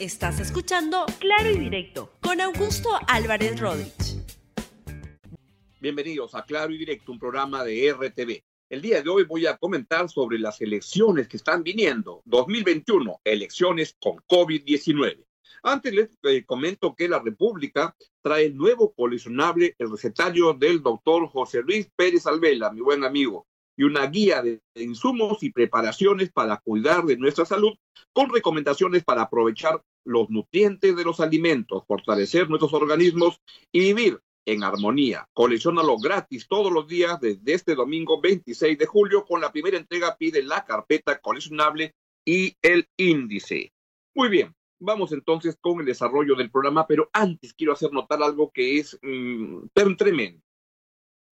Estás escuchando Claro y Directo con Augusto Álvarez Rodríguez. Bienvenidos a Claro y Directo, un programa de RTV. El día de hoy voy a comentar sobre las elecciones que están viniendo. 2021, elecciones con COVID-19. Antes les eh, comento que la República trae nuevo coleccionable, el recetario del doctor José Luis Pérez Alvela, mi buen amigo, y una guía de insumos y preparaciones para cuidar de nuestra salud, con recomendaciones para aprovechar los nutrientes de los alimentos, fortalecer nuestros organismos y vivir en armonía. Coleccionalo gratis todos los días desde este domingo 26 de julio. Con la primera entrega pide la carpeta coleccionable y el índice. Muy bien, vamos entonces con el desarrollo del programa, pero antes quiero hacer notar algo que es mmm, tremendo.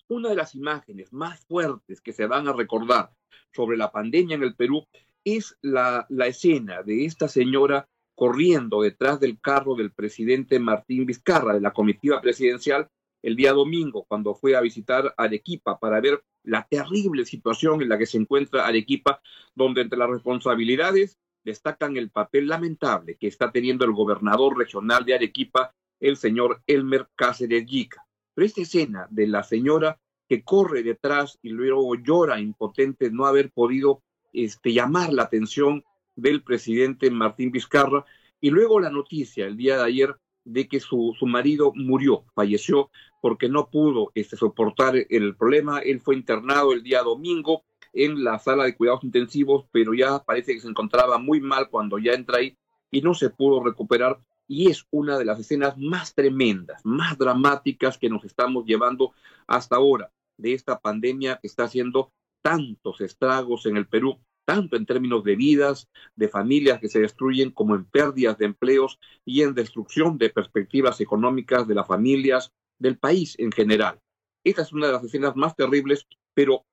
Una de las imágenes más fuertes que se van a recordar sobre la pandemia en el Perú es la, escena de esta señora corriendo detrás del carro del presidente Martín Vizcarra, de la comitiva presidencial, el día domingo, cuando fue a visitar Arequipa para ver la terrible situación en la que se encuentra Arequipa, donde entre las responsabilidades destacan el papel lamentable que está teniendo el gobernador regional de Arequipa, el señor Elmer Cáceres Yica. Pero esta escena de la señora que corre detrás y luego llora impotente no haber podido este, llamar la atención del presidente Martín Vizcarra y luego la noticia el día de ayer de que su, su marido murió, falleció porque no pudo este, soportar el problema. Él fue internado el día domingo en la sala de cuidados intensivos, pero ya parece que se encontraba muy mal cuando ya entra ahí y no se pudo recuperar. Y es una de las escenas más tremendas, más dramáticas que nos estamos llevando hasta ahora de esta pandemia que está haciendo tantos estragos en el Perú, tanto en términos de vidas, de familias que se destruyen, como en pérdidas de empleos y en destrucción de perspectivas económicas de las familias, del país en general. Esta es una de las escenas más terribles, pero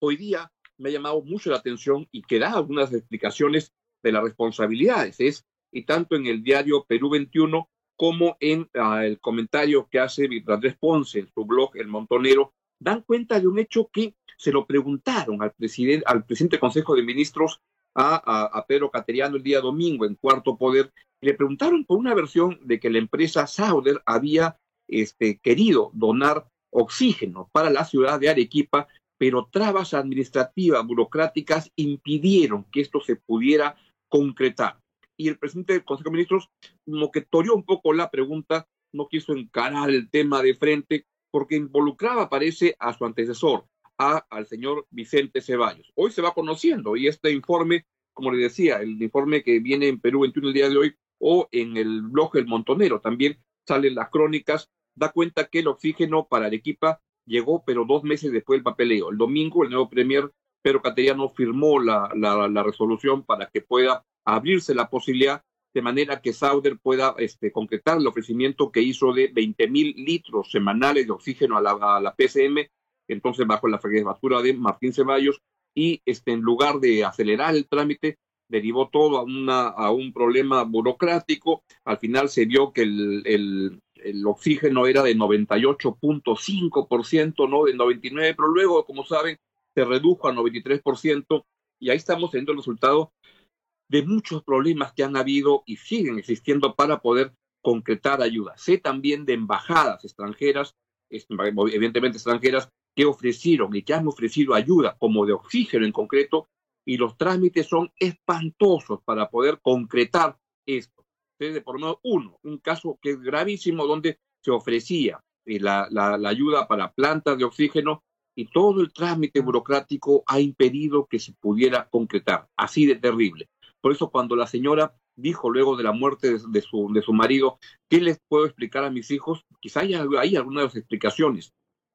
hoy día me ha llamado mucho la atención y que da algunas explicaciones de las responsabilidades. Es, y tanto en el diario Perú 21 como en uh, el comentario que hace Andrés Ponce en su blog El Montonero, dan cuenta de un hecho que se lo preguntaron al presidente, al presidente del Consejo de Ministros, a, a, a Pedro Cateriano el día domingo en Cuarto Poder, y le preguntaron por una versión de que la empresa Sauder había este, querido donar oxígeno para la ciudad de Arequipa, pero trabas administrativas, burocráticas impidieron que esto se pudiera concretar. Y el presidente del Consejo de Ministros como que toreó un poco la pregunta, no quiso encarar el tema de frente, porque involucraba, parece, a su antecesor, a, al señor Vicente Ceballos. Hoy se va conociendo y este informe, como le decía, el informe que viene en Perú 21 el día de hoy o en el blog El Montonero también salen las crónicas, da cuenta que el oxígeno para Arequipa llegó, pero dos meses después del papeleo. El domingo el nuevo premier Pedro Cateriano firmó la, la resolución para que pueda abrirse la posibilidad de manera que Sauder pueda este, concretar el ofrecimiento que hizo de 20 mil litros semanales de oxígeno a la, a la PCM, entonces bajo la jefatura de Martín Ceballos, y este, en lugar de acelerar el trámite, derivó todo a, una, a un problema burocrático. Al final se vio que el, el, el oxígeno era de 98.5%, no de 99%, pero luego, como saben, se redujo a 93% y ahí estamos viendo el resultado de muchos problemas que han habido y siguen existiendo para poder concretar ayuda. Sé también de embajadas extranjeras, evidentemente extranjeras, que ofrecieron y que han ofrecido ayuda, como de oxígeno en concreto, y los trámites son espantosos para poder concretar esto. Desde por lo menos uno, un caso que es gravísimo donde se ofrecía la, la, la ayuda para plantas de oxígeno y todo el trámite burocrático ha impedido que se pudiera concretar. Así de terrible. Por eso cuando la señora dijo luego de la muerte de, su, de su marido, ¿qué les puedo explicar a mis hijos? Quizá haya, hay algunas explicaciones.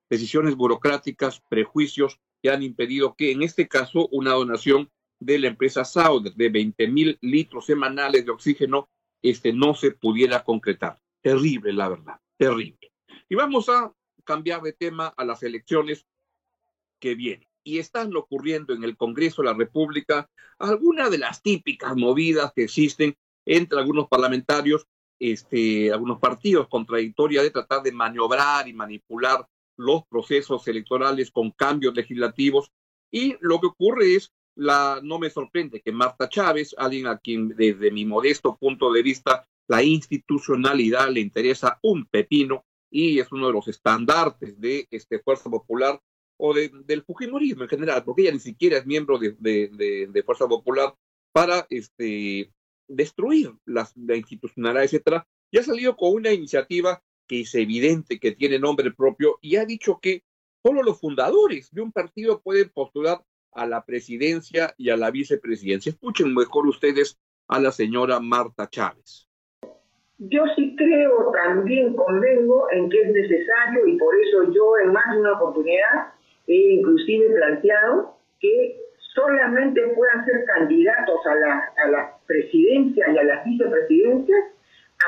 Decisiones burocráticas, prejuicios que han impedido que en este caso una donación de la empresa Sauder de 20 mil litros semanales de oxígeno este, no se pudiera concretar. Terrible, la verdad, terrible. Y vamos a cambiar de tema a las elecciones que vienen y están ocurriendo en el Congreso de la República algunas de las típicas movidas que existen entre algunos parlamentarios, este, algunos partidos contradictorias de tratar de maniobrar y manipular los procesos electorales con cambios legislativos. Y lo que ocurre es no me sorprende que Marta Chávez, alguien a quien desde mi modesto punto de vista la institucionalidad le interesa un pepino y es uno de los estandartes de este Fuerza Popular o del Fujimorismo en general, porque ella ni siquiera es miembro de, de, Fuerza Popular para este, destruir las, la institucionalidad, etcétera, y ha salido con una iniciativa que es evidente que tiene nombre propio y ha dicho que solo los fundadores de un partido pueden postular a la presidencia y a la vicepresidencia. Escuchen mejor ustedes a la señora Marta Chávez. Yo sí creo, también convengo en que es necesario y por eso yo en más de una oportunidad he inclusive planteado que solamente puedan ser candidatos a la, a la presidencia y a las vicepresidencias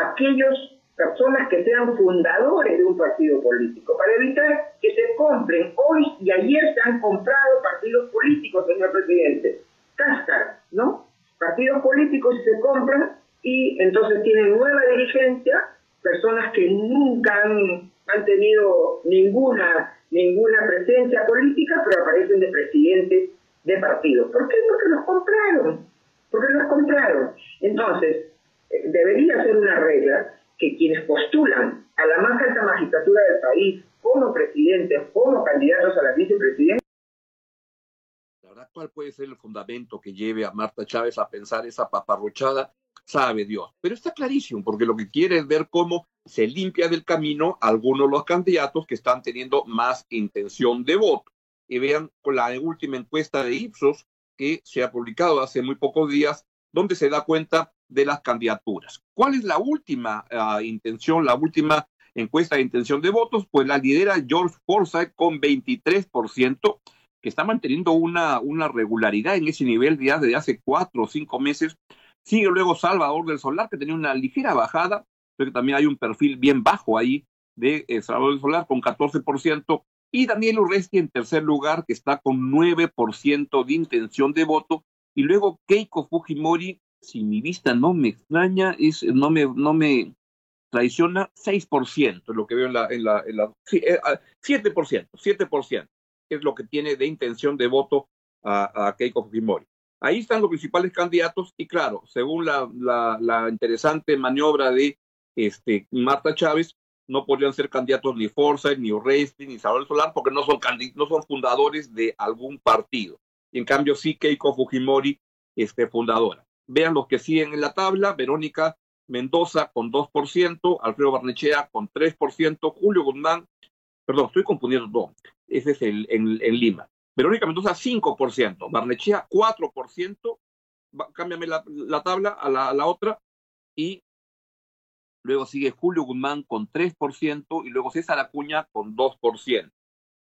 aquellos personas que sean fundadores de un partido político, para evitar que se compren. Hoy y ayer se han comprado partidos políticos, señor presidente. Cáscara, ¿no? Partidos políticos se compran y entonces tienen nueva dirigencia, personas que nunca han, han tenido ninguna, ninguna presencia política, pero aparecen de presidentes de partidos. ¿Por qué? Porque los compraron. Porque los compraron. Entonces, eh, debería ser una regla que quienes postulan a la más alta magistratura del país como presidentes, como candidatos a la vicepresidencia, ¿cuál puede ser el fundamento que lleve a Marta Chávez a pensar esa paparrochada? Sabe Dios. Pero está clarísimo, porque lo que quiere es ver cómo se limpia del camino algunos de los candidatos que están teniendo más intención de voto. Y vean con la última encuesta de Ipsos que se ha publicado hace muy pocos días, donde se da cuenta de las candidaturas. ¿Cuál es la última ah, intención, la última encuesta de intención de votos? Pues la lidera George Forsyth con 23%, que está manteniendo una, una regularidad en ese nivel ya desde hace cuatro o cinco meses. Sigue luego Salvador del Solar, que tenía una ligera bajada, que también hay un perfil bien bajo ahí de eh, Salvador Solar con 14%. Y Daniel Urresti en tercer lugar, que está con 9% de intención de voto. Y luego Keiko Fujimori si mi vista no me extraña, es, no, me, no me traiciona, 6% es lo que veo en la... En la, en la 7%, 7% ah, es lo que tiene de intención de voto a, Keiko Fujimori. Ahí están los principales candidatos y claro, según la, la interesante maniobra de este, Marta Chávez, no podrían ser candidatos ni Forza, ni Urresti, ni Salvador Solar, porque no son, no son fundadores de algún partido. En cambio sí Keiko Fujimori este, fundadora. Vean los que siguen en la tabla, Verónica Mendoza con 2%, Alfredo Barnechea con 3%, Julio Guzmán, perdón, estoy confundiendo todo, ese es el, en, Lima. Verónica Mendoza 5%, Barnechea 4%, cámbiame la, la tabla a la, a la, otra, y luego sigue Julio Guzmán con 3%, y luego César Acuña con 2%.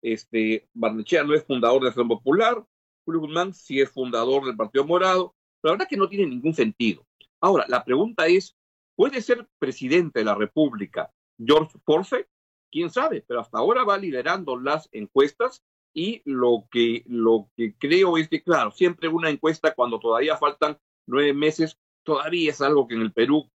Este, Barnechea no es fundador de Acción Popular, Julio Guzmán sí es fundador del Partido Morado, la verdad que no tiene ningún sentido. Ahora, la pregunta es, ¿puede ser presidente de la República George Force? ¿Quién sabe? Pero hasta ahora va liderando las encuestas y lo que, lo que creo es que, claro, siempre una encuesta cuando todavía faltan nueve meses, todavía es algo que en el Perú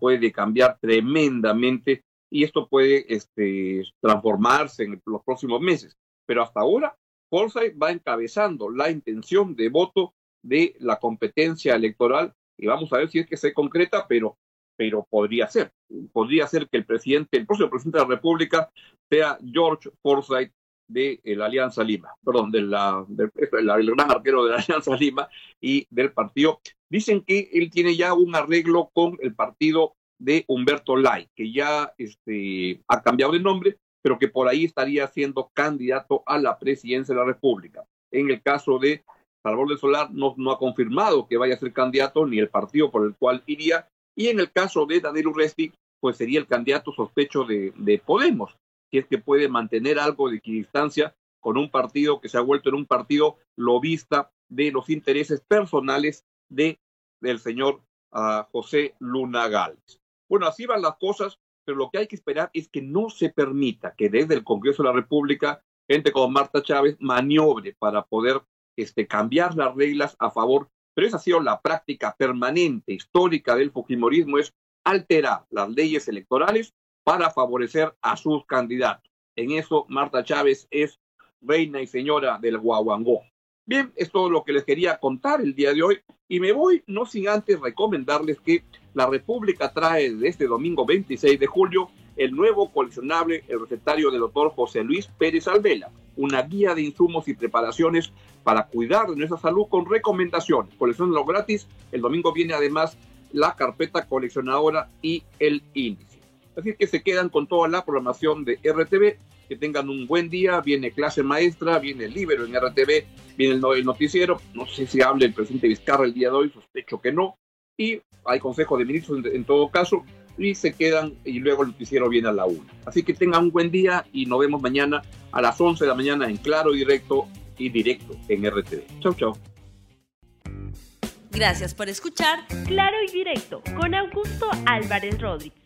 puede cambiar tremendamente y esto puede este, transformarse en los próximos meses. Pero hasta ahora, Forsyth va encabezando la intención de voto de la competencia electoral y vamos a ver si es que se concreta, pero, pero podría ser. Podría ser que el presidente, el próximo presidente de la República sea George Forsyth de la Alianza Lima, perdón, del gran arquero de la Alianza Lima y del partido. Dicen que él tiene ya un arreglo con el partido de Humberto Lai, que ya este, ha cambiado de nombre, pero que por ahí estaría siendo candidato a la presidencia de la República. En el caso de Salvador del Solar no, no ha confirmado que vaya a ser candidato ni el partido por el cual iría. Y en el caso de Daniel Urresti, pues sería el candidato sospecho de, de Podemos, si es que puede mantener algo de equidistancia con un partido que se ha vuelto en un partido lobista de los intereses personales de del señor uh, José Luna Gálvez. Bueno, así van las cosas, pero lo que hay que esperar es que no se permita que desde el Congreso de la República gente como Marta Chávez maniobre para poder este, cambiar las reglas a favor, pero esa ha sido la práctica permanente, histórica del Fujimorismo, es alterar las leyes electorales para favorecer a sus candidatos. En eso Marta Chávez es reina y señora del Guaguangó. Bien, es todo lo que les quería contar el día de hoy y me voy no sin antes recomendarles que la República trae de este domingo 26 de julio el nuevo coleccionable, el recetario del doctor José Luis Pérez Alvela, una guía de insumos y preparaciones para cuidar de nuestra salud con recomendaciones. Coleccionenlo gratis. El domingo viene además la carpeta coleccionadora y el índice. Así que se quedan con toda la programación de RTV. Que tengan un buen día. Viene clase maestra, viene el libro en RTV, viene el, noticiero. No sé si hable el presidente Vizcarra el día de hoy, sospecho que no. Y hay consejo de ministros en, todo caso y se quedan y luego el noticiero viene a la una. Así que tengan un buen día y nos vemos mañana a las 11 de la mañana en Claro Directo y Directo en RTV. Chau, chau. Gracias por escuchar Claro y Directo con Augusto Álvarez Rodríguez.